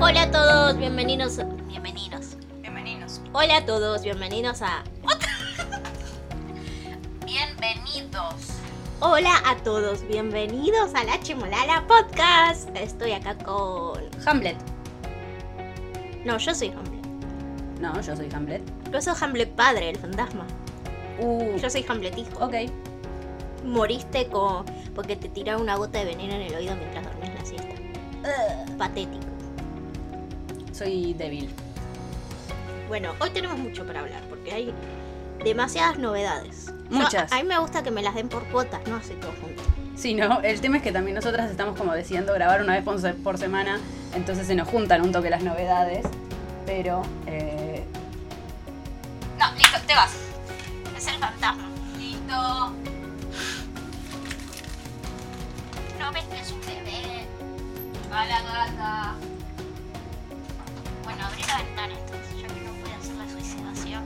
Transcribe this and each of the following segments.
Hola a todos, bienvenidos. Bienvenidos. Bienvenidos. Hola a todos, bienvenidos a. Bienvenidos. Hola a todos, bienvenidos a la Chimolala Podcast. Estoy acá con. Hamlet. No, yo soy Hamlet. No, yo soy Hamlet. Yo soy Hamlet padre, el fantasma. Uh, Yo soy Hamlet hijo. ok. Moriste con... porque te tiraron una gota de veneno en el oído mientras dormías Patético. Soy débil. Bueno, hoy tenemos mucho para hablar porque hay demasiadas novedades. Yo- Muchas. a mí me gusta que me las den por cuotas, no así todo junto. Sí, ¿no? El tema es que también nosotras estamos como decidiendo grabar una vez por, se- por semana, entonces se nos juntan un toque las novedades, pero... Eh... No, listo, te vas. Es el fantasma. Listo. No ves que es un bebé. A la gata. Bueno, abrí la ventana entonces, ya que no puede hacer la suicidación.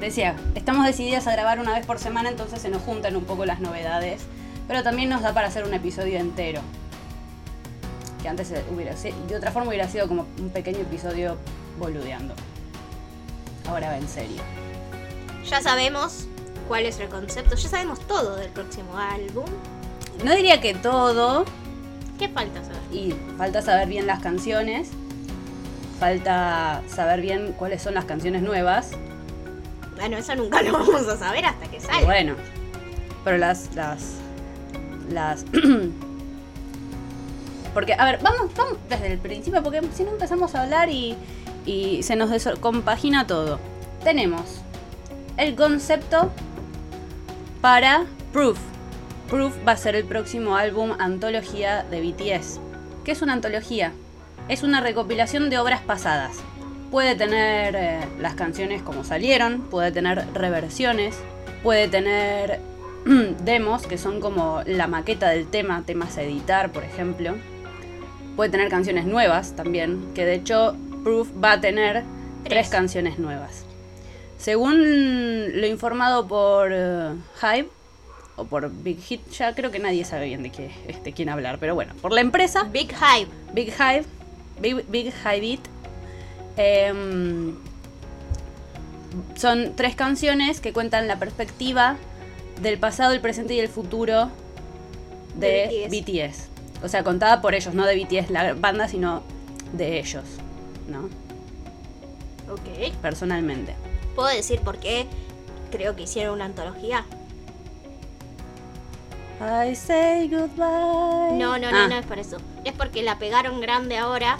Decía, estamos decididas a grabar una vez por semana, entonces se nos juntan un poco las novedades, pero también nos da para hacer un episodio entero. Que antes eh, hubiera si- de otra forma hubiera sido como un pequeño episodio boludeando. Ahora va en serio. Ya sabemos cuál es el concepto, ya sabemos todo del próximo álbum. No diría que todo, ¿Qué falta saber? y falta saber bien las canciones, falta saber bien cuáles son las canciones nuevas, Bueno, eso nunca lo vamos a saber hasta que salga. bueno, pero las, las, las... Porque, a ver, vamos, vamos desde el principio, porque si no empezamos a hablar y, y se nos compagina todo. Tenemos el concepto para Proof. Proof va a ser el próximo álbum antología de BTS. ¿Qué es una antología? Es una recopilación de obras pasadas. Puede tener eh, las canciones como salieron, puede tener reversiones, puede tener demos que son como la maqueta del tema, temas a editar, por ejemplo. Puede tener canciones nuevas también, que de hecho Proof va a tener tres, canciones nuevas. Según lo informado por eh, Hype, o por Big Hit, ya creo que nadie sabe bien de, qué, de quién hablar, pero bueno, por la empresa, Big Hype. Big Hive, Big, Big Hive It, em, son tres canciones que cuentan la perspectiva del pasado, el presente y el futuro de, De BTS. O sea, contada por ellos, no de BTS la banda, sino de ellos, ¿no? Ok. Personalmente. ¿Puedo decir por qué creo que hicieron una antología? I say goodbye. No, no, no, Ah, no es por eso. Es porque la pegaron grande ahora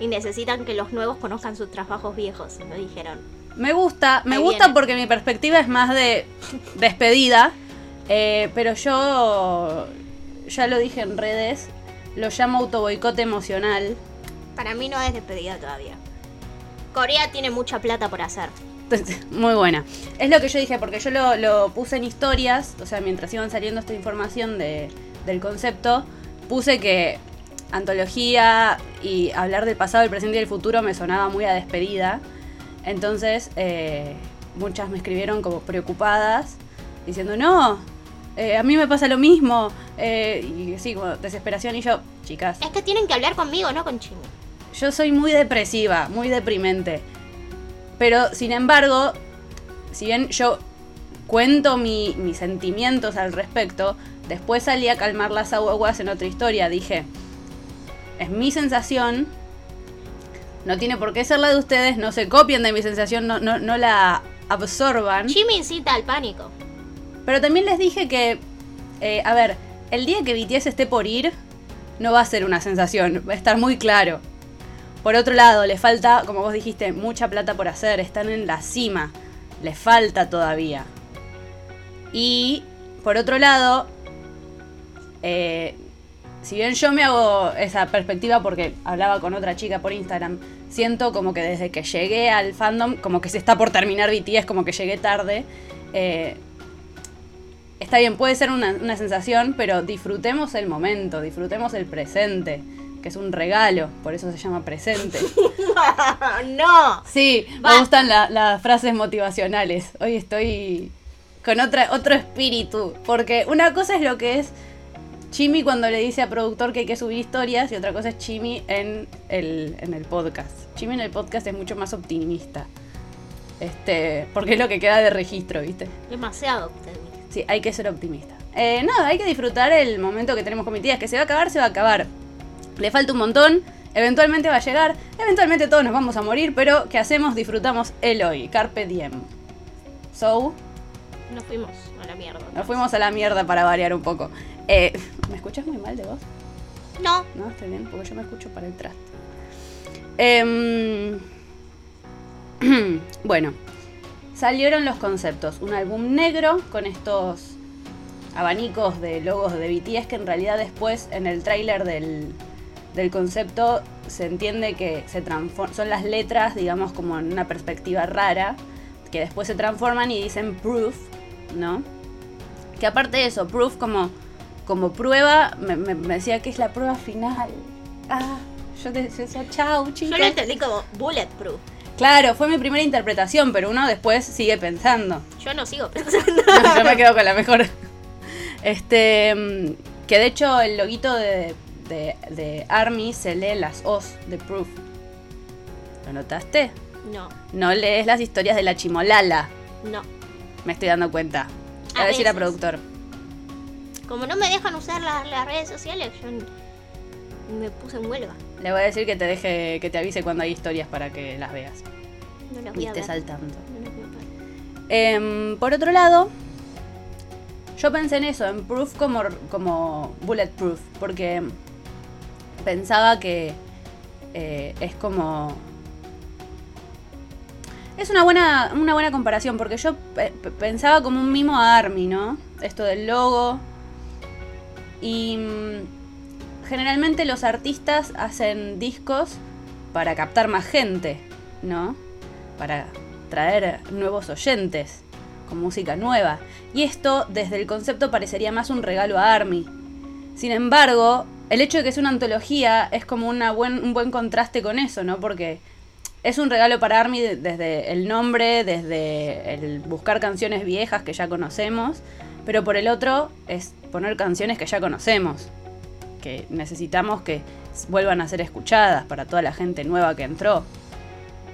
y necesitan que los nuevos conozcan sus trabajos viejos. Lo dijeron. Me gusta, me Ahí gusta viene. porque mi perspectiva es más de despedida, eh, pero yo ya lo dije en redes, lo llamo autoboicote emocional. Para mí no es despedida todavía. Corea tiene mucha plata por hacer. Muy buena. Es lo que yo dije, porque yo lo, lo puse en historias, o sea, mientras iban saliendo esta información de- del concepto, puse que antología y hablar del pasado, el presente y el futuro me sonaba muy a despedida. Entonces, eh, muchas me escribieron como preocupadas, diciendo, no, eh, a mí me pasa lo mismo. eh, y así, como desesperación. Y yo, chicas, Es que tienen que hablar conmigo, no con Chimi. yo soy muy depresiva, muy deprimente. Pero, sin embargo, si bien yo cuento mi- mis sentimientos al respecto, después salí a calmar las aguas en otra historia. Dije, es mi sensación, no tiene por qué ser la de ustedes, no se copien de mi sensación, no, no, no la absorban. Jimmy incita al pánico. Pero también les dije que, eh, a ver, el día que BTS esté por ir, no va a ser una sensación, va a estar muy claro. Por otro lado, les falta, como vos dijiste, mucha plata por hacer, están en la cima, les falta todavía. Y, por otro lado, eh, si bien yo me hago esa perspectiva porque hablaba con otra chica por Instagram, siento como que desde que llegué al fandom, como que se está por terminar BTS, como que llegué tarde. eh, está bien, puede ser una, una sensación, pero disfrutemos el momento, disfrutemos el presente, que es un regalo, por eso se llama presente. no. Sí, me gustan la- las frases motivacionales. Hoy estoy con otra, otro espíritu, porque una cosa es lo que es Chimi cuando le dice a productor que hay que subir historias y otra cosa es Chimi en el, en el podcast. Chimi en el podcast es mucho más optimista. Este, porque es lo que queda de registro, ¿viste? Demasiado optimista. Sí, hay que ser optimista. Eh, nada, hay que disfrutar el momento que tenemos con mi tía. Que se va a acabar, se va a acabar. Le falta un montón. Eventualmente va a llegar. Eventualmente todos nos vamos a morir. Pero ¿qué hacemos? Disfrutamos el hoy. Carpe diem. So, Nos fuimos a la mierda. nos fuimos a la mierda para variar un poco. Eh, ¿Me escuchas muy mal de voz? No, No, está bien, porque yo me escucho para el traste. Em, bueno, salieron los conceptos. Un álbum negro con estos abanicos de logos de BTS que en realidad después en el tráiler del, del concepto se entiende que se son las letras, digamos, como en una perspectiva rara, que después se transforman y dicen proof, ¿no? Que aparte de eso, proof como, como prueba, me, me- me decía que es la prueba final. Ah, yo te yo decía, chau, yo chicos. lo entendí como bulletproof. Claro, fue mi primera interpretación, pero uno después sigue pensando. Yo no sigo pensando. Yo me quedo con la mejor. Este. mm, Que de hecho el loguito de, de, de Army se lee las O's de Proof. ¿Lo notaste? No, No lees las historias de la chimolala. no. Me estoy dando cuenta. A A decir a veces. productor. Como no me dejan usar las, las redes sociales, yo me puse en huelga. Le voy a decir que te deje, que te avise cuando hay historias para que las veas. No las Y voy a estés ver. al tanto. No las voy a ver. Em, por otro lado, yo pensé en eso, en proof como, como bulletproof, porque pensaba que eh, es como... Es una buena, una buena comparación, porque yo pe- pe- pensaba como un mimo a Army, ¿no? Esto del logo. Y mm, generalmente los artistas hacen discos para captar más gente, ¿no? Para traer nuevos oyentes con música nueva. Y esto, desde el concepto, parecería más un regalo a Army. Sin embargo, el hecho de que sea una antología es como una buen, un buen contraste con eso, ¿no? Porque es un regalo para Army de- desde el nombre, desde el buscar canciones viejas que ya conocemos, pero por el otro es poner canciones que ya conocemos, que necesitamos que vuelvan a ser escuchadas para toda la gente nueva que entró,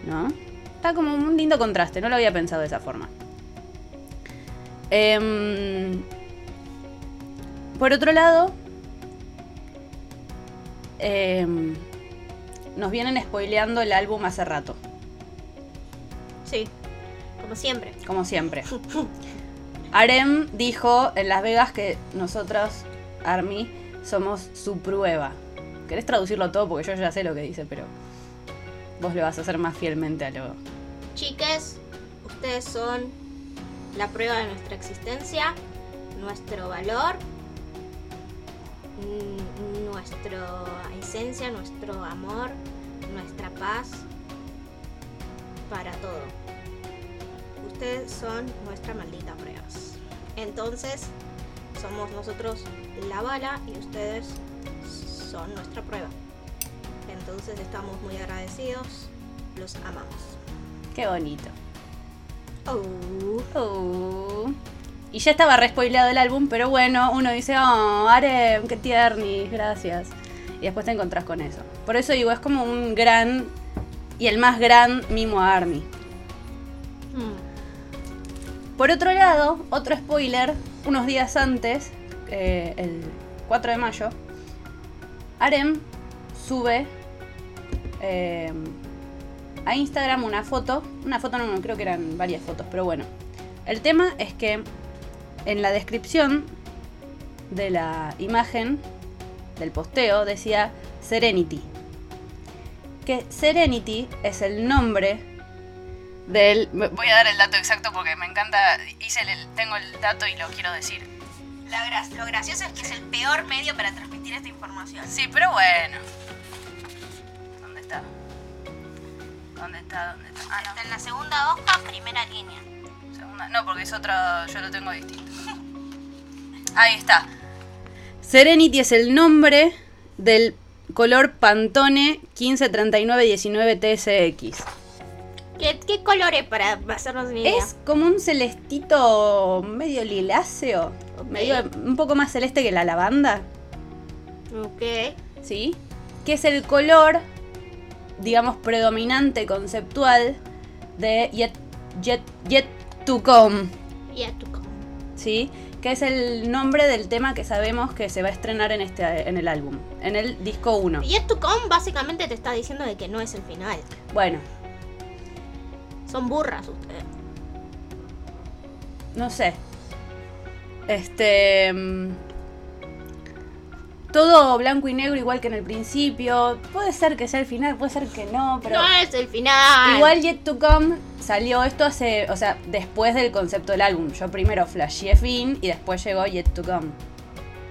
¿no? Está como un lindo contraste, no lo había pensado de esa forma. Em, por otro lado, em, nos vienen spoileando el álbum hace rato, Sí, como siempre. como siempre. Arem dijo en Las Vegas que nosotros, Army, somos su prueba. ¿Querés traducirlo todo? Porque yo ya sé lo que dice, pero vos le vas a hacer más fielmente a lo... Chiques, ustedes son la prueba de nuestra existencia, nuestro valor, nuestra esencia, nuestro amor, nuestra paz, para todo. Ustedes son nuestra maldita prueba. Entonces, somos nosotros la bala y ustedes son nuestra prueba. Entonces estamos muy agradecidos, los amamos. Qué bonito. Oh. Oh. Y ya estaba re spoileado el álbum, pero bueno, uno dice, oh, Arem, qué tiernis, gracias. Y después te encontrás con eso. Por eso digo, es como un gran y el más gran mimo a Army. Hmm. Por otro lado, otro spoiler, unos días antes, eh, el 4 de mayo, Arem sube eh, a Instagram una foto, una foto no, no, creo que eran varias fotos, pero bueno. El tema es que en la descripción de la imagen del posteo decía Serenity. Que Serenity es el nombre del... Voy a dar el dato exacto porque me encanta, hice el, tengo el dato y lo quiero decir. La lo gracioso es que es el peor medio para transmitir esta información. Sí, pero bueno. ¿Dónde está? ¿Dónde está? ¿Dónde está? Ah, Está en la segunda hoja, primera línea. No. Segunda. No, porque es otro. Yo lo tengo distinto. Ahí está. Serenity es el nombre del color Pantone 153919 TSX. ¿Qué, qué colores para hacernos una idea? Es como un celestito medio liláceo. Medio, un poco más celeste que la lavanda. Ok. ¿sí? Que es el color, digamos, predominante conceptual de Yet, Yet Yet to come. ¿sí? Que es el nombre del tema que sabemos que se va a estrenar en, este, en el álbum, en el disco 1. Yet to come básicamente te está diciendo de que no es el final. Bueno, Son burras ustedes. no sé. Este. Todo blanco y negro, igual que en el principio. Puede ser que sea el final, puede ser que no, pero. no es el final. Igual Yet to Come salió esto hace. O sea, después del concepto del álbum. Yo primero flasheé fin y después llegó Yet to Come.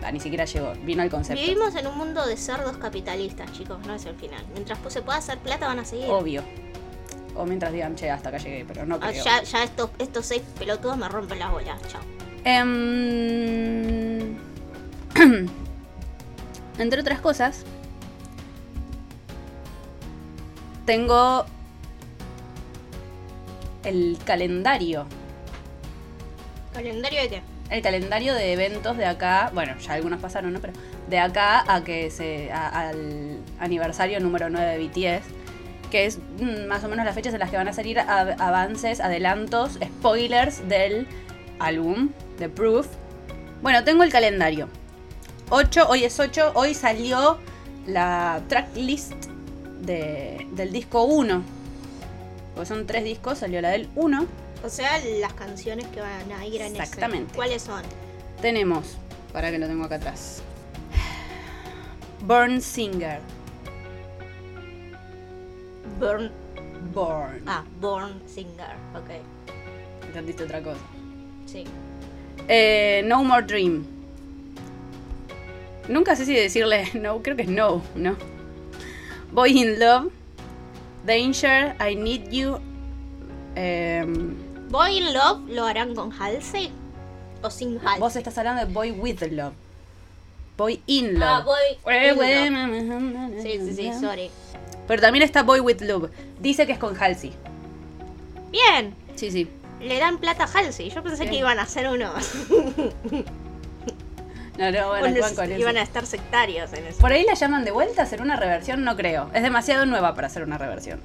Ah, ni siquiera llegó, vino el concepto. Vivimos en un mundo de cerdos capitalistas, chicos, no es el final. Mientras se pueda hacer plata van a seguir. Obvio. O mientras digan, che, hasta acá llegué, pero no Ah, creo. ya ya estos, estos seis pelotudos me rompen las bolas. Chao. Em, Entre otras cosas, tengo el calendario. ¿Calendario de qué? El calendario de eventos de acá, bueno, ya algunos pasaron, ¿no? Pero de acá a que se. a- al aniversario número 9 de BTS. Que es mm, más o menos las fechas en las que van a salir av- avances, adelantos, spoilers del álbum, de Proof. Bueno, tengo el calendario. 8, hoy es 8, hoy salió la tracklist de, del disco 1. Porque son tres discos, salió la del 1. O sea, las canciones que van a ir en ese. Exactamente. ¿Cuáles son? Tenemos, para que lo tengo acá atrás. Born Singer. Burn. Born. Ah, Born Singer. Ok. Entendiste otra cosa. Sí. Eh, no More Dream. Nunca sé si decirle no, creo que es no, ¿no? Boy in Love. Danger, I Need You. em, Boy in Love lo harán con Halsey o sin Halsey. vos estás hablando de Boy with Love. Boy in Ah, Love. Boy Eh, in Love. bueno. Sí, sí, sí, sorry. Pero también está Boy with Love. Dice que es con Halsey. Bien. Sí, sí. Le dan plata a Halsey. Yo pensé que iban a hacer uno. No, no, van con eso. iban a estar sectarios en eso. ¿Por ahí la llaman de vuelta a hacer una reversión? No creo. Es demasiado nueva para hacer una reversión.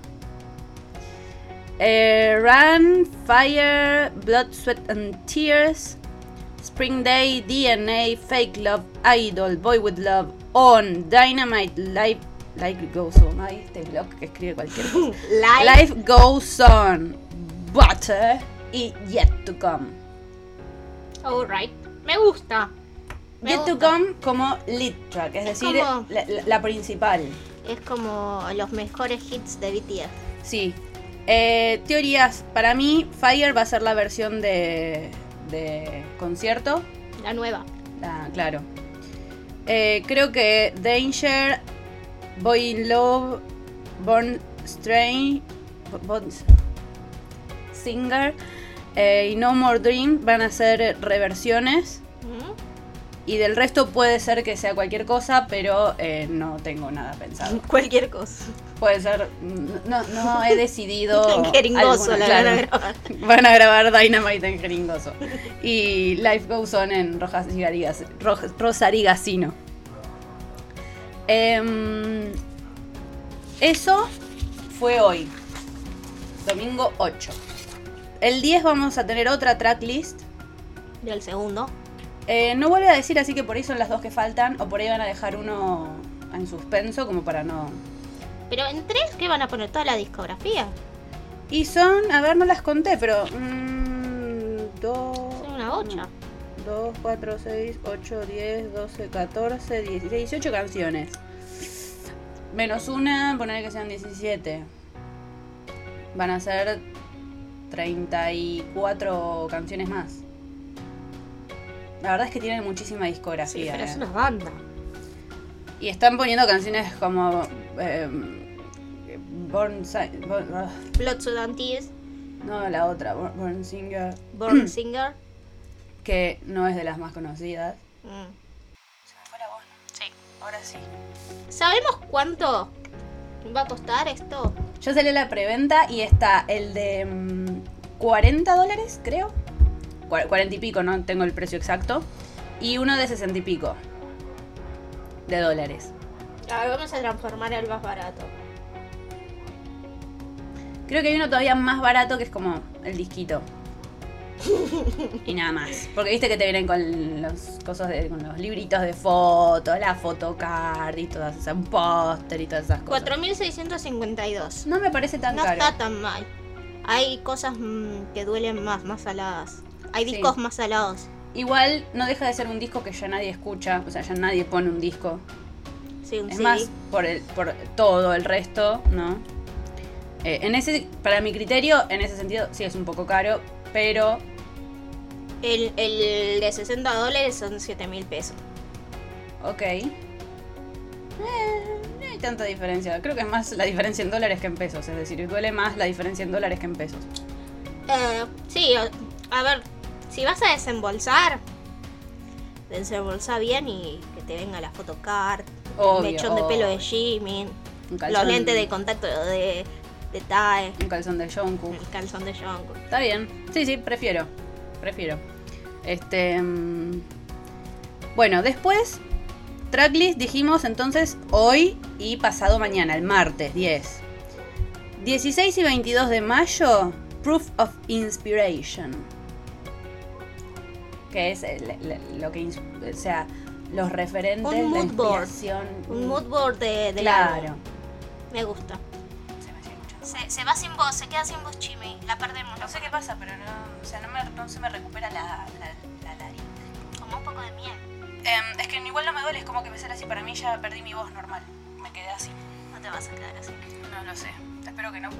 Eh, Run, Fire, Blood, Sweat and Tears, Spring Day, DNA, Fake Love, Idol, Boy with Love, On, Dynamite, Life, Life Goes On. Ay, este blog que escribe cualquier cosa. Live. Life Goes On, Butter y Yet to Come. Alright. Me gusta. Me Yet to. Come como lead track, es, Es decir, como- la- la- la principal. Es como los mejores hits de BTS. Sí. Eh, teorías. Para mí, Fire va a ser la versión de, de concierto. La nueva. Ah, claro. Eh, creo que Danger, Boy in Love, Born Strange, Born Singer eh, y No More Dream van a ser reversiones. Y del resto puede ser que sea cualquier cosa, pero eh, no tengo nada pensado. Cualquier cosa. Puede ser. No, no he decidido. En jeringoso alguna, la claro. van a grabar. Van a grabar Dynamite en jeringoso. Y Life Goes On en Rojas Rosarigacino. Em, eso fue hoy. Domingo 8. El 10 vamos a tener otra tracklist. Del segundo. Eh, no vuelve a decir así que por ahí son las dos que faltan. O por ahí van a dejar uno en suspenso como para no. Pero en tres, ¿qué van a poner? ¿Toda la discografía? Y son, a ver, no las conté, pero... mm, dos... Son una bocha. 2, 4, 6, 8, 10, 12, 14, 16, 18 canciones. Menos una, poner que sean 17. Van a ser 34 canciones más. La verdad es que tienen muchísima Sí, discografía. pero eh. es una banda. Y están poniendo canciones como... eh, Born, Born- Blood, Sweat and Tears, no, la otra, Born, Born Singer, Born Singer. que no es de las más conocidas. Mm. Sí. Ahora sí. ¿Sabemos cuánto va a costar esto? Yo salí la preventa y está el de mm, 40 dólares, creo. Cua- 40 y pico, no tengo el precio exacto. Y uno de 60 y pico. de dólares. A ver, vamos a transformar el más barato. Creo que hay uno todavía más barato que es como el disquito. y nada más. Porque viste que te vienen con los cosas de, con los libritos de fotos, la photocard y todas esas, un póster y todas esas cosas. 4.652. No me parece tan No caro. está tan mal. Hay cosas mm, que duelen más, más saladas. Hay Sí. discos más salados. Igual no deja de ser un disco que ya nadie escucha, o sea, ya nadie pone un disco. Sí, un Es CD. más, por, el, por todo el resto, ¿no? Eh, en ese, para mi criterio, en ese sentido, sí es un poco caro, pero El, el de 60 dólares son 7 mil pesos. ok. Eh, no hay tanta diferencia. Creo que es más la diferencia en dólares que en pesos, es decir, duele más la diferencia en dólares que en pesos. Eh, sí, a ver, si vas a desembolsar, desembolsa bien y que te venga la photocard, Obvio, el mechón de pelo de Un los lentes de contacto de, de Tae, Un calzón de Jungkook. el calzón de Jungkook. Está bien. Sí, sí, prefiero. Prefiero. Este. mm, Bueno, después. Tracklist dijimos entonces hoy y pasado mañana, el martes 10. 16 y 22 de mayo, Proof of Inspiration. Que es el- el- lo que. O sea, los referentes, Un la mood board. inspiración. Un mood board de, del Claro. Me gusta. Se me hacía mucho. Se, se va sin voz, se queda sin voz Chimi. La perdemos. No sé qué pasa, pero no, o sea, no, me- no se me recupera la, la, la laringe. Como un poco de miel. Em, es que igual no me duele, es como que me sale así. Para mí ya perdí mi voz normal. Me quedé así. No te vas a quedar así. No lo sé. Espero que no.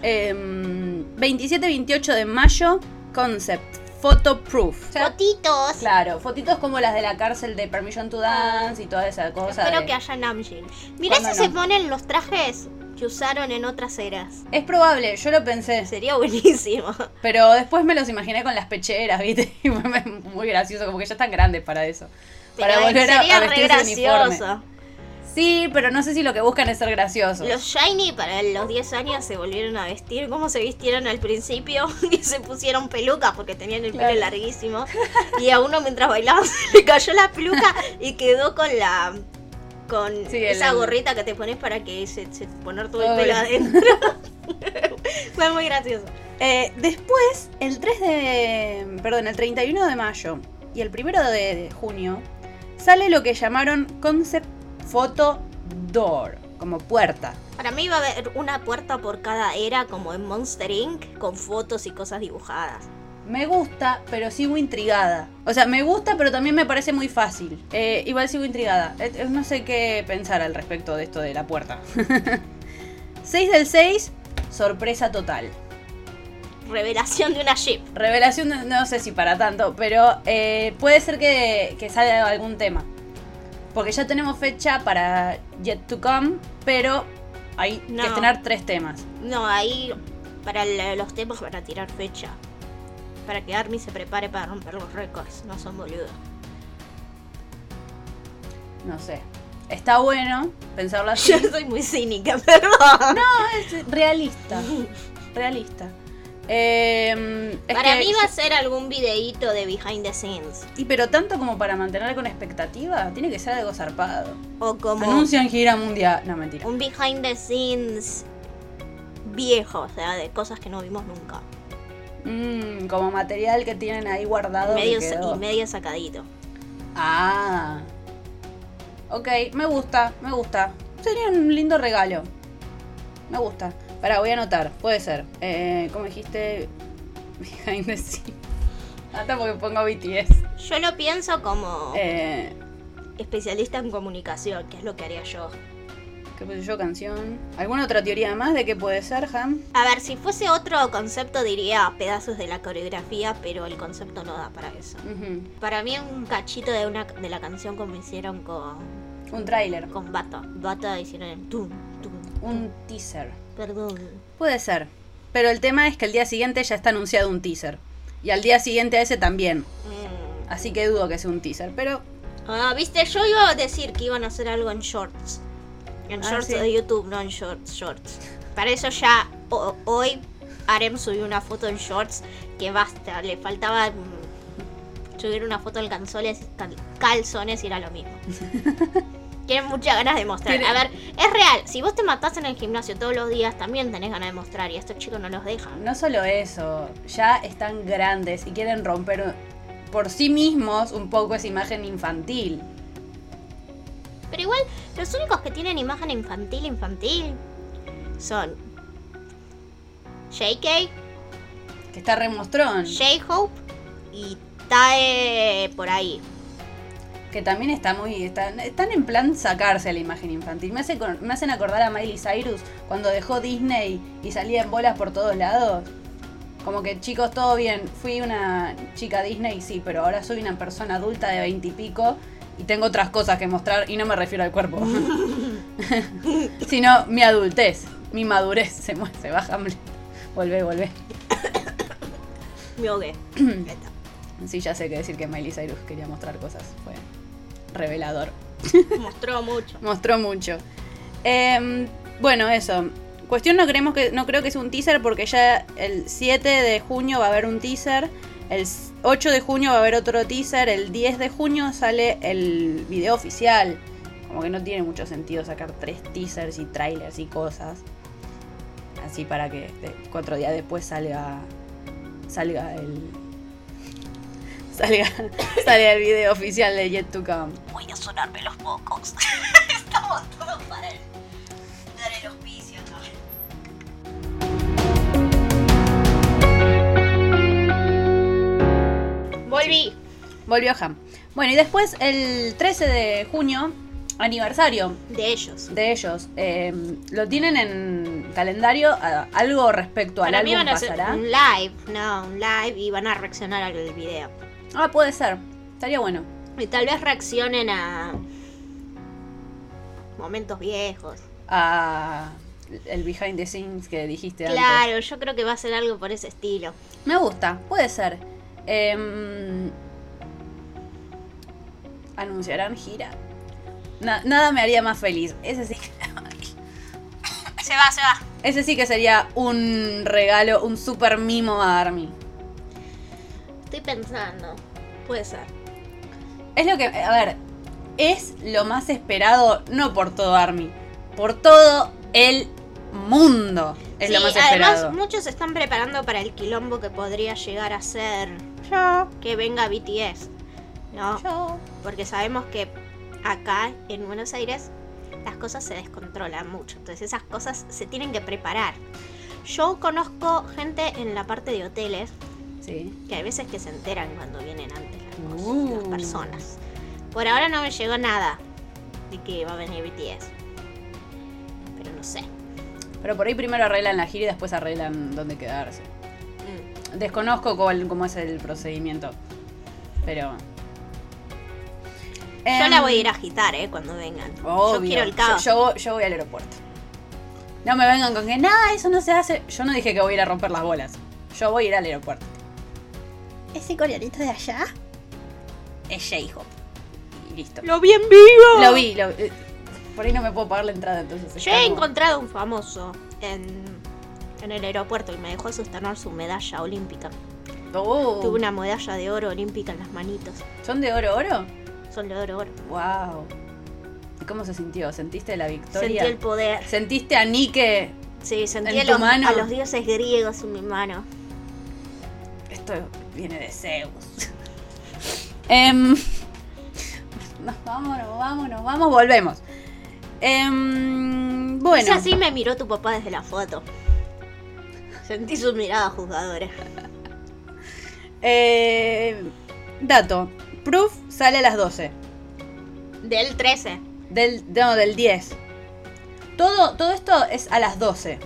27-28 de mayo, Concept, Photo Proof. O sea, Fotitos. claro, fotitos como las de la cárcel de Permission to Dance y toda esa cosa. Espero de- que haya Namjoon. Mirá si ¿Cuándo se ponen los trajes que usaron en otras eras. Es probable, yo lo pensé. Sería buenísimo. Pero después me los imaginé con las pecheras, ¿viste? Y fue muy gracioso, como que ya están grandes para eso. Para Pero volver a, sería a vestirse de uniforme. Sí, pero no sé si lo que buscan es ser graciosos. Los Shiny para los 10 años se volvieron a vestir como se vistieron al principio y se pusieron pelucas porque tenían el Claro. pelo larguísimo. Y a uno mientras bailaba se le cayó la peluca y quedó con la con Sí, el- esa gorrita que te pones para que se, se poner todo el pelo el- adentro. Fue muy gracioso. Eh, después, el 3 de. Perdón, el 31 de mayo y el 1 de, de junio sale lo que llamaron Concept Photo Door, como puerta. Para mí va a haber una puerta por cada era como en Monster Inc. con fotos y cosas dibujadas. Me gusta, pero sigo intrigada. O sea, me gusta, pero también me parece muy fácil. Eh, igual sigo intrigada. Eh, eh, no sé qué pensar al respecto de esto de la puerta. 6 del 6, sorpresa total. Revelación de una ship. Revelación, no sé si para tanto, pero eh, puede ser que, que salga algún tema. Porque ya tenemos fecha para Yet to Come, pero hay que No. tener tres temas. No, ahí para el- los temas van a tirar fecha. Para que Army se prepare para romper los récords. No son boludos. No sé. Está bueno pensarlo así. Yo soy muy cínica, perdón. es realista. Realista. Eh, es para que- mí va a ser algún videíto de behind the scenes. Y pero tanto como para mantener con expectativa, tiene que ser algo zarpado. O como Anuncian gira mundial. No, mentira. un behind the scenes viejo. O sea, de cosas que no vimos nunca. Mm, como material que tienen ahí guardado. que Medio, quedó. y medio sacadito. Ah. Ok, me gusta, me gusta. Sería un lindo regalo. Me gusta. Pará, voy a anotar. Puede ser. Eh, ¿Cómo dijiste? Behind the scenes. Hasta porque pongo BTS. Yo lo pienso como Eh, especialista en comunicación, que es lo que haría yo. ¿Qué puse yo? Canción. ¿Alguna otra teoría más de qué puede ser, Ham? A ver, si fuese otro concepto diría pedazos de la coreografía, pero el concepto no da para eso. Para mí un cachito de una de la canción como hicieron con, Un tráiler. con Bata. Bata hicieron el tum, tum. Un teaser. Perdón. Puede ser. Pero el tema es que el día siguiente ya está anunciado un teaser. Y al día siguiente a ese también. Mm. Así que dudo que sea un teaser. Pero Ah, viste, yo iba a decir que iban a hacer algo en shorts. En Ah, shorts sí. de YouTube, no en shorts, shorts. Para eso ya ho- hoy Arem subió una foto en shorts que basta, le faltaba mm, subir una foto en calzones, cal- calzones y era lo mismo. Tienen muchas ganas de mostrar. Tiene- A ver, es real. Si vos te matás en el gimnasio todos los días, también tenés ganas de mostrar. Y estos chicos no los dejan. No solo eso, ya están grandes y quieren romper por sí mismos un poco esa imagen infantil. Pero igual, los únicos que tienen imagen infantil, infantil, son JK, Que está remostrón. J-Hope y Tae por ahí. Que también está muy. Están, están en plan sacarse la imagen infantil. Me, hace, me hacen acordar a Miley Cyrus cuando dejó Disney y salía en bolas por todos lados. Como que chicos, todo bien. Fui una chica Disney, sí, pero ahora soy una persona adulta de veintipico y, tengo otras cosas que mostrar y no me refiero al cuerpo. Sino mi adultez, mi madurez. Se, se baja. Volvé, volvé. Me ahogué. Sí, ya sé que decir que Miley Cyrus quería mostrar cosas. Fue revelador. Mostró mucho. Mostró mucho. Em, bueno, eso. Cuestión no creemos que no creo que sea un teaser porque ya el 7 de junio va a haber un teaser. El 8 de junio va a haber otro teaser. El 10 de junio sale el video oficial. Como que no tiene mucho sentido sacar tres teasers y trailers y cosas. Así para que cuatro días después salga. Salga el. Salga, salga el video oficial de Yet to Come. Voy a sonarme los mocos. Estamos todos para el, dar el auspicio, ¿no? Volví. Volvió Ham. Bueno, y después el 13 de junio, aniversario De ellos. de ellos. eh, ¿Lo tienen en calendario? A- ¿Algo respecto al Para mí álbum van a hacer pasará? un live, no, un live y van a reaccionar al video. Ah, puede ser. Estaría bueno. Y tal vez reaccionen a momentos viejos. A el behind the scenes que dijiste antes. Claro, yo creo que va a ser algo por ese estilo. Me gusta, puede ser. Em, ¿Anunciarán gira? Na- nada me haría más feliz. Ese sí, Se va, se va. ese sí que sería un regalo, un super mimo a Army. Estoy pensando. Puede ser. Es lo que, a ver, es lo más esperado, no por todo Army, por todo el mundo. Es Sí, lo más además esperado. muchos se están preparando para el quilombo que podría llegar a ser Yo, que venga BTS. ¿No? yo. Porque sabemos que acá en Buenos Aires las cosas se descontrolan mucho. Entonces esas cosas se tienen que preparar. Yo conozco gente en la parte de hoteles Sí. que hay veces que se enteran cuando vienen antes las, cosas, Uh. las personas. Por ahora no me llegó nada de que va a venir BTS. Pero no sé. Pero por ahí primero arreglan la gira y después arreglan dónde quedarse. Mm. Desconozco cuál- cómo es el procedimiento. Pero. Yo Em, la voy a ir a agitar, ¿eh? Cuando vengan. Yo quiero el caos. Yo, yo- yo voy al aeropuerto. No me vengan con que, nada, eso no se hace. Yo no dije que voy a ir a romper las bolas. Yo voy a ir al aeropuerto. ¿Ese coreanito de allá? Es J-Hope. Y listo. ¡Lo vi en vivo! Lo vi, lo- eh, por ahí no me puedo pagar la entrada, entonces. Yo he como- encontrado un famoso en, en el aeropuerto y me dejó sostener su medalla olímpica. Oh, Tuve una medalla de oro olímpica en las manitos. ¿Son de oro oro? De oro. Wow. ¿Y cómo se sintió? ¿Sentiste la Sentí victoria? el poder. ¿Sentiste a Nike? Sí, sentí ¿En a tu los, mano? a los dioses griegos en mi mano. Esto viene de Zeus. Em, nos vámonos, vámonos, vamos, volvemos. Em, bueno, Esa así me miró tu papá desde la foto. Sentí su mirada juzgadora. eh, dato. Proof sale a las 12. Del 13. Del, no, del 10. Todo, todo esto es a las 12.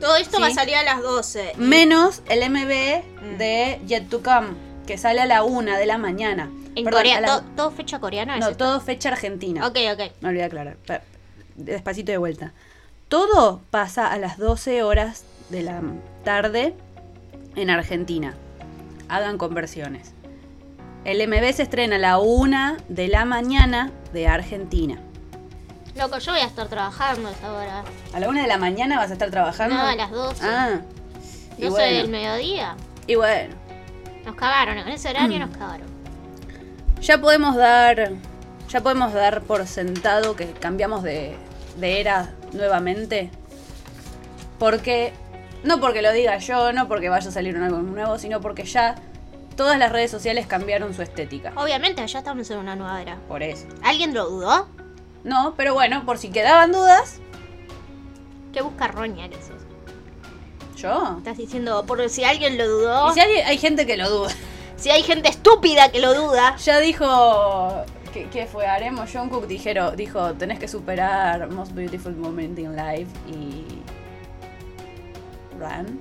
Todo esto Sí. va a salir a las 12. y- Menos el MB Mm. de Yet to Come, que sale a la 1 de la mañana. En Perdón, Corea, la- ¿todo, fecha coreana? No, ¿Es esto? todo fecha argentina. Ok, ok. Me olvidé aclarar. Pa- Despacito de vuelta. Todo pasa a las 12 horas de la tarde en Argentina. Hagan conversiones. El MB se estrena a la 1 de la mañana de Argentina. Loco, yo voy a estar trabajando a esa hora. ¿A la 1 de la mañana vas a estar trabajando? No, a las 12. Ah. Y 12 del mediodía. y bueno, Nos cagaron, en ese horario Mm. nos cagaron. ya podemos dar ya podemos dar por sentado que cambiamos de, de era nuevamente. Porque, no porque lo diga yo, no porque vaya a salir un álbum nuevo, sino porque ya todas las redes sociales cambiaron su estética. Obviamente, ya estamos en una nueva era. Por eso. ¿Alguien lo dudó? No, pero bueno, por si quedaban dudas, ¿Qué busca Roña eso? yo. Estás diciendo, por si alguien lo dudó, Y si hay, hay gente que lo duda. si hay gente estúpida que lo duda, Ya dijo. ¿Qué, qué fue? Haremos Jungkook dijeron, dijo, tenés que superar Most Beautiful Moment in Life y. Run.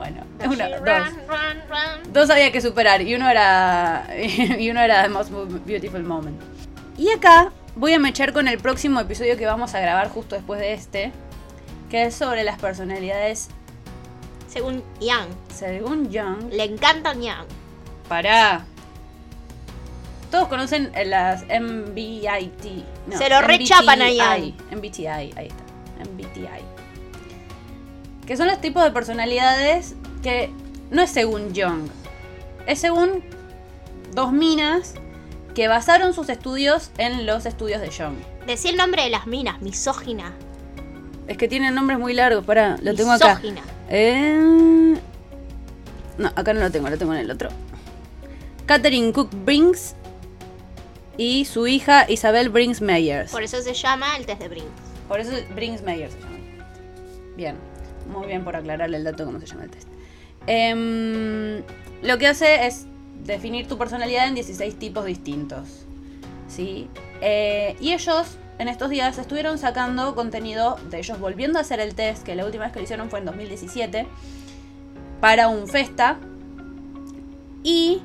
Bueno, una, dos. Dos había que superar y uno era. y uno era The Most Beautiful Moment. Y acá voy a mechar con el próximo episodio que vamos a grabar justo después de este. Que es sobre las personalidades Según Yang, según Young. le encanta Yang. Pará. Todos conocen las MBIT. no, Se lo rechapan a Ian. MBTI, ahí está. MBTI. Que son los tipos de personalidades que no es según Young. Es según dos minas que basaron sus estudios en los estudios de Young. Decí el nombre de las minas, misógina. Es que tienen nombres muy largos, pará, lo tengo acá. Misógina. Eh, No, acá no lo tengo, lo tengo en el otro. Catherine Cook Brinks y su hija Isabel Brinks Meyers. Por eso se llama el test de Brink. Por eso Brinks Meyers se llama. Bien, muy bien por aclararle el dato cómo se llama el test. Em, lo que hace es definir tu personalidad en 16 tipos distintos. ¿Sí? Eh, y ellos en estos días estuvieron sacando contenido de ellos volviendo a hacer el test, que la última vez que lo hicieron fue en 2017, para un festa. Y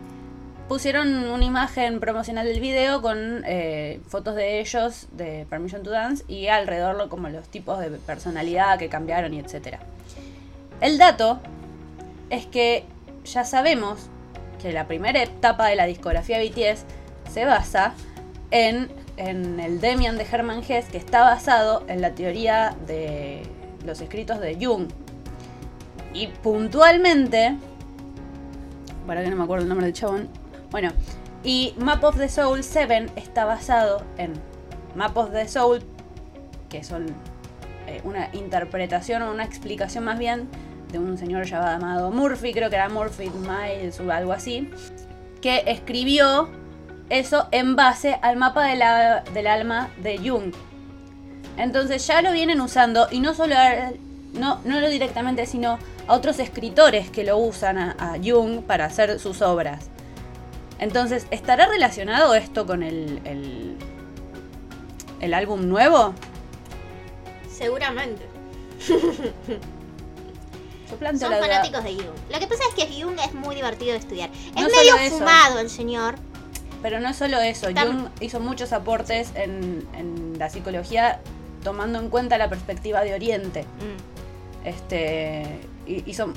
pusieron una imagen promocional del video con eh, fotos de ellos de Permission to Dance y alrededor como los tipos de personalidad que cambiaron y etc. El dato es que ya sabemos que la primera etapa de la discografía BTS se basa en, en el Demian de Hermann Hesse que está basado en la teoría de los escritos de Jung. Y puntualmente, para que no me acuerdo el nombre del chabón, bueno, y Map of the Soul 7 está basado en Map of the Soul, que son eh, una interpretación o una explicación más bien de un señor llamado Murphy, creo que era Murphy Miles o algo así, que escribió eso en base al mapa del alma de Jung. Entonces ya lo vienen usando y no solo a no, no lo directamente, sino a otros escritores que lo usan a Jung para hacer sus obras. Entonces, ¿estará relacionado esto con el, el, el álbum nuevo? Seguramente. Yo planteo Son la fanáticos de Jung. Lo que pasa es que Jung es muy divertido de estudiar. Es No medio fumado el señor. Pero no es solo eso, Tam- Jung hizo muchos aportes en, en la psicología tomando en cuenta la perspectiva de Oriente. Mm. Este hi- hizo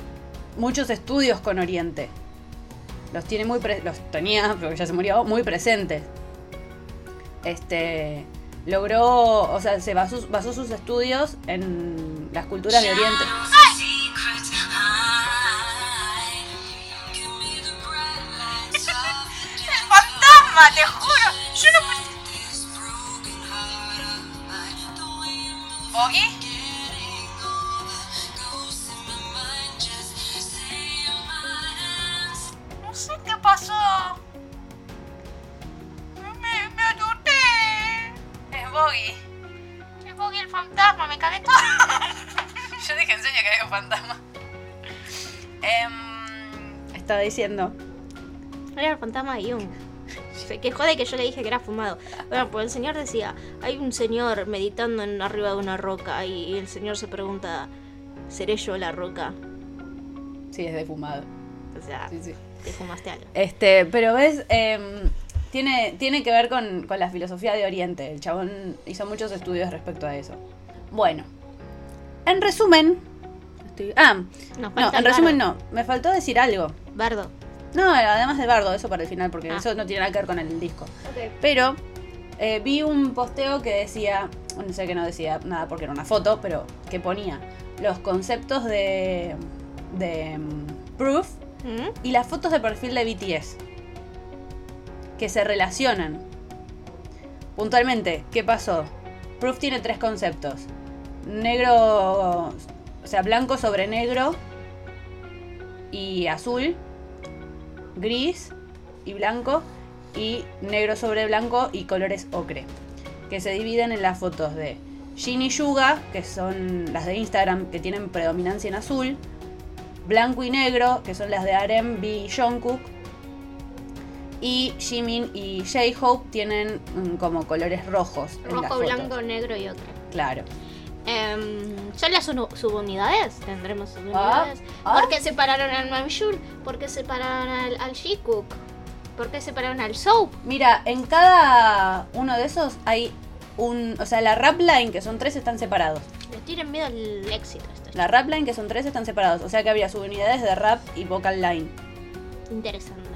muchos estudios con Oriente. Los tiene muy pre- los tenía, porque ya se murió, muy presentes. Este logró, o sea, se basó, basó sus estudios en las culturas de Oriente. ¡El fantasma, te juro! Yo no ¿Boggy? En fantasma. Em, estaba diciendo. Era el fantasma de Jung. Se quejó de que yo le dije que era fumado. Bueno, pues el señor decía, hay un señor meditando en arriba de una roca y el señor se pregunta, ¿seré yo la roca? Sí, es de fumado. O sea, Sí, sí. te fumaste algo. Este, pero ves, Em, tiene, tiene que ver con, con la filosofía de Oriente. El chabón hizo muchos estudios respecto a eso. Bueno, en resumen. Estoy- ah, Nos no, en el resumen bardo. no. Me faltó decir algo. Bardo. No, además de Bardo, eso para el final, porque Ah. eso no tiene nada que ver con el disco. Pero eh, vi un posteo que decía, no sé que no decía nada porque era una foto, pero que ponía los conceptos de, de mm, Proof ¿Mm? y las fotos de perfil de BTS que se relacionan. puntualmente, ¿qué pasó? Proof tiene tres conceptos. Negro, o sea, blanco sobre negro y azul, gris y blanco y negro sobre blanco y colores ocre, que se dividen en las fotos de Jin y Yuga, que son las de Instagram que tienen predominancia en azul, blanco y negro, que son las de RM, B y Jungkook, y Jimin y J-Hope tienen mm, como colores rojos. en las Rojo, fotos. blanco, negro y otro. Claro. Em, ¿Son las unu- subunidades? ¿Tendremos subunidades? ah. ¿Por qué separaron al Mamshul? ¿Por qué separaron al, al Shikuk? ¿Por qué separaron al Soap? Mira, en cada uno de esos hay un. O sea, la rap line, que son tres, están separados. Les tienen miedo al éxito estos La rap line, que son tres, están separados. O sea que habría subunidades de rap y vocal line. Interesante.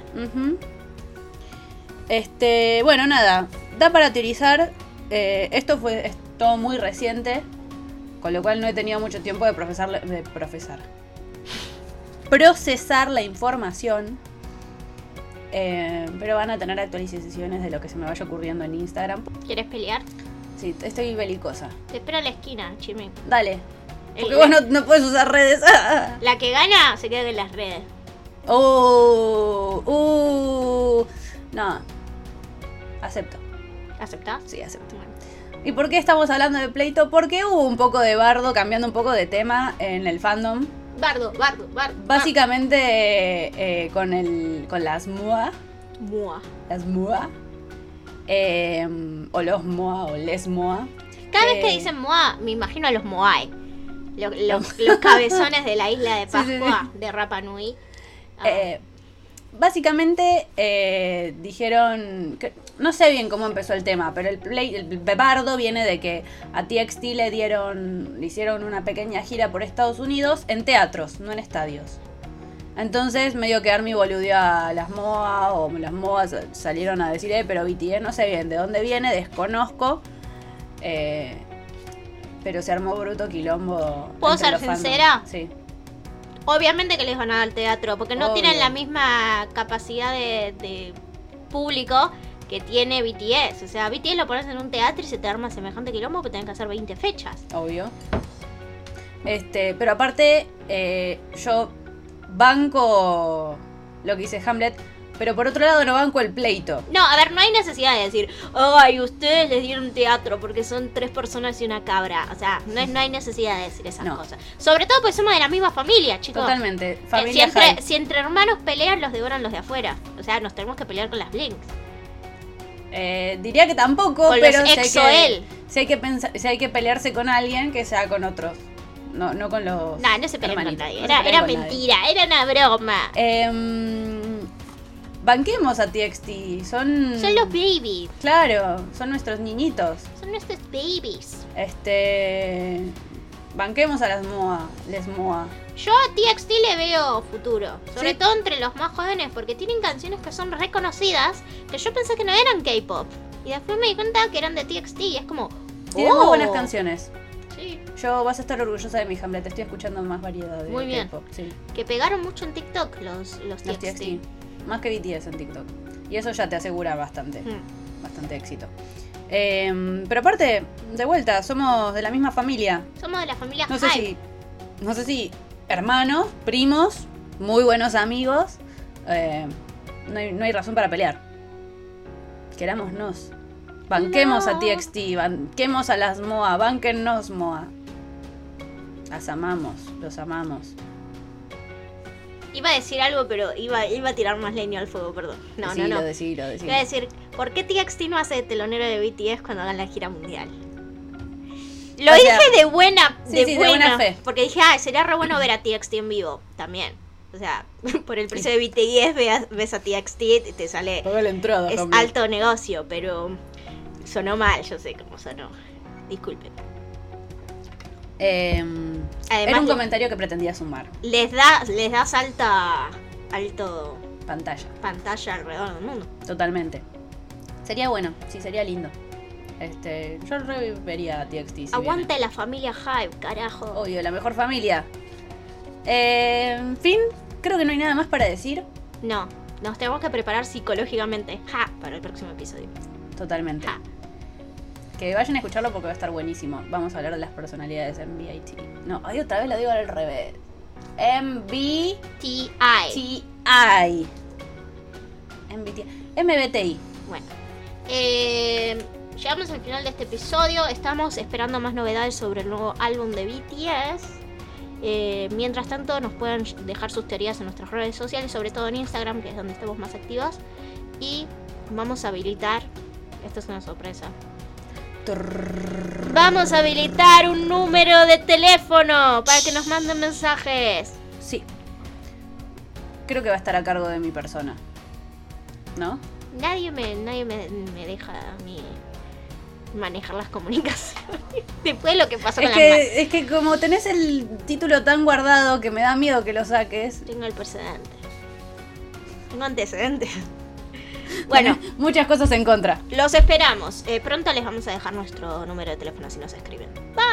Este, bueno, nada, da para teorizar. eh, esto fue es todo muy reciente, con lo cual no he tenido mucho tiempo de profesar, de profesar. Procesar la información. eh, pero van a tener actualizaciones de lo que se me vaya ocurriendo en Instagram. ¿Quieres pelear? Sí, estoy belicosa. Te espero en la esquina, Chimi. Dale. El- Porque vos no, no puedes usar redes. La que gana se queda en las redes. Oh, uh, no. Acepto. ¿Aceptás? Sí, acepto. Bueno. ¿Y por qué estamos hablando de pleito? Porque hubo un poco de bardo, cambiando un poco de tema en el fandom. Bardo, bardo, bardo. Básicamente eh, con el. con las MUA. Mua. Las MUA. eh, o los MUA o les MUA. Cada vez que Eh. dicen Moa, me imagino a los Moai. Lo- Los, los cabezones de la isla de Sí, sí, sí. Pascua de Rapa Nui. Ah, Eh, básicamente dijeron, que, no sé bien cómo empezó el tema, pero el, play, el bebardo viene de que a TXT le dieron, le hicieron una pequeña gira por Estados Unidos en teatros, no en estadios. Entonces medio que Army boludeó a las MOA o las MOA sa- salieron a decir, eh, pero BTS no sé bien de dónde viene, desconozco. eh, pero se armó bruto quilombo. ¿Puedo ser sincera? Sí. Obviamente que les van a dar teatro, porque no Obvio. tienen la misma capacidad de, de público que tiene BTS. O sea, BTS lo pones en un teatro y se te arma semejante quilombo que tienen que hacer 20 fechas. obvio. Este, pero aparte, eh, yo banco lo que dice Hamlet, pero por otro lado no banco el pleito. No, a ver, no hay necesidad de decir, ay, ustedes les dieron teatro porque son tres personas y una cabra. O sea, no, es- no hay necesidad de decir esas No. cosas. Sobre todo porque somos de la misma familia, chicos. Totalmente. Eh, entre, si entre hermanos pelean, los devoran los de afuera. O sea, nos tenemos que pelear con las Blinks. Eh, diría que tampoco, Con pero los si hay, que, si, hay que pensar, si hay que pelearse con alguien, que sea con otros. No, no con los. Nah, no se pelean con nadie. No Era, era con nadie. mentira, era una broma. Em, banquemos a TXT. Son. Son los babies. Claro, son nuestros niñitos. Son nuestros babies. Este. Banquemos a las MOA, les MOA. Yo a TXT le veo futuro. Sobre Sí. todo entre los más jóvenes, porque tienen canciones que son reconocidas que yo pensé que no eran K-pop. Y después me di cuenta que eran de TXT y es como. Tienen oh. muy buenas canciones. Sí. Yo vas a estar orgullosa de mi Hamlet, estoy escuchando más variedad de Muy bien. K-pop. Sí, Que pegaron mucho en TikTok los, los los TXT. TXT. Más que BTS en TikTok. Y eso ya te asegura bastante, Mm. bastante éxito. Em, pero aparte, de vuelta, somos de la misma familia. Somos de la familia No sé si. No sé si hermanos, primos, muy buenos amigos. eh, no, hay, no hay razón para pelear. Querámonos. Banquemos a. TXT, banquemos a las MOA, banquennos MOA. Las amamos, los amamos. Iba a decir algo, pero iba, iba a tirar más leña al fuego, perdón. No, decilo, no, no. decilo, decilo. Iba a decir, ¿por qué TXT no hace telonero de BTS cuando hagan la gira mundial? Lo O dije sea, de buena, sí, de, sí, de buena, fe. Porque dije, ah, sería re bueno ver a TXT en vivo también. O sea, por el precio de BTS veas- ves a TXT y te sale. La entrada, Es alto negocio, pero sonó mal, yo sé cómo sonó. Disculpen. Em, Además, era un comentario que pretendía sumar. Les da, les das alta, alto Pantalla, pantalla alrededor del mundo. totalmente. Sería bueno, sí, sería lindo. Este, yo re vería a TXT. si Aguante la familia Hype, carajo. Obvio, la mejor familia. Eh, en fin, creo que no hay nada más para decir. No, nos tenemos que preparar psicológicamente ja, para el próximo episodio. Totalmente. Ja. Que vayan a escucharlo porque va a estar buenísimo. Vamos a hablar de las personalidades MBTI. No, ay, otra vez lo digo al revés. MBTI. TI. MBTI. MBTI. Bueno. Eh, llegamos al final de este episodio. Estamos esperando más novedades sobre el nuevo álbum de BTS. Eh, mientras tanto, nos pueden dejar sus teorías en nuestras redes sociales, sobre todo en Instagram, que es donde estamos más activas. Y vamos a habilitar. Esto es una sorpresa. Vamos a habilitar un número de teléfono para que nos manden mensajes. Sí. Creo que va a estar a cargo de mi persona. ¿No? Nadie me, nadie me, me deja a mí manejar las comunicaciones. Después de lo que pasó Es con las que, es que como tenés el título tan guardado que me da miedo que lo saques. Tengo el precedente. Tengo antecedentes. Bueno, Muchas cosas en contra. los esperamos. Eh, pronto les vamos a dejar nuestro número de teléfono si nos escriben. Bye.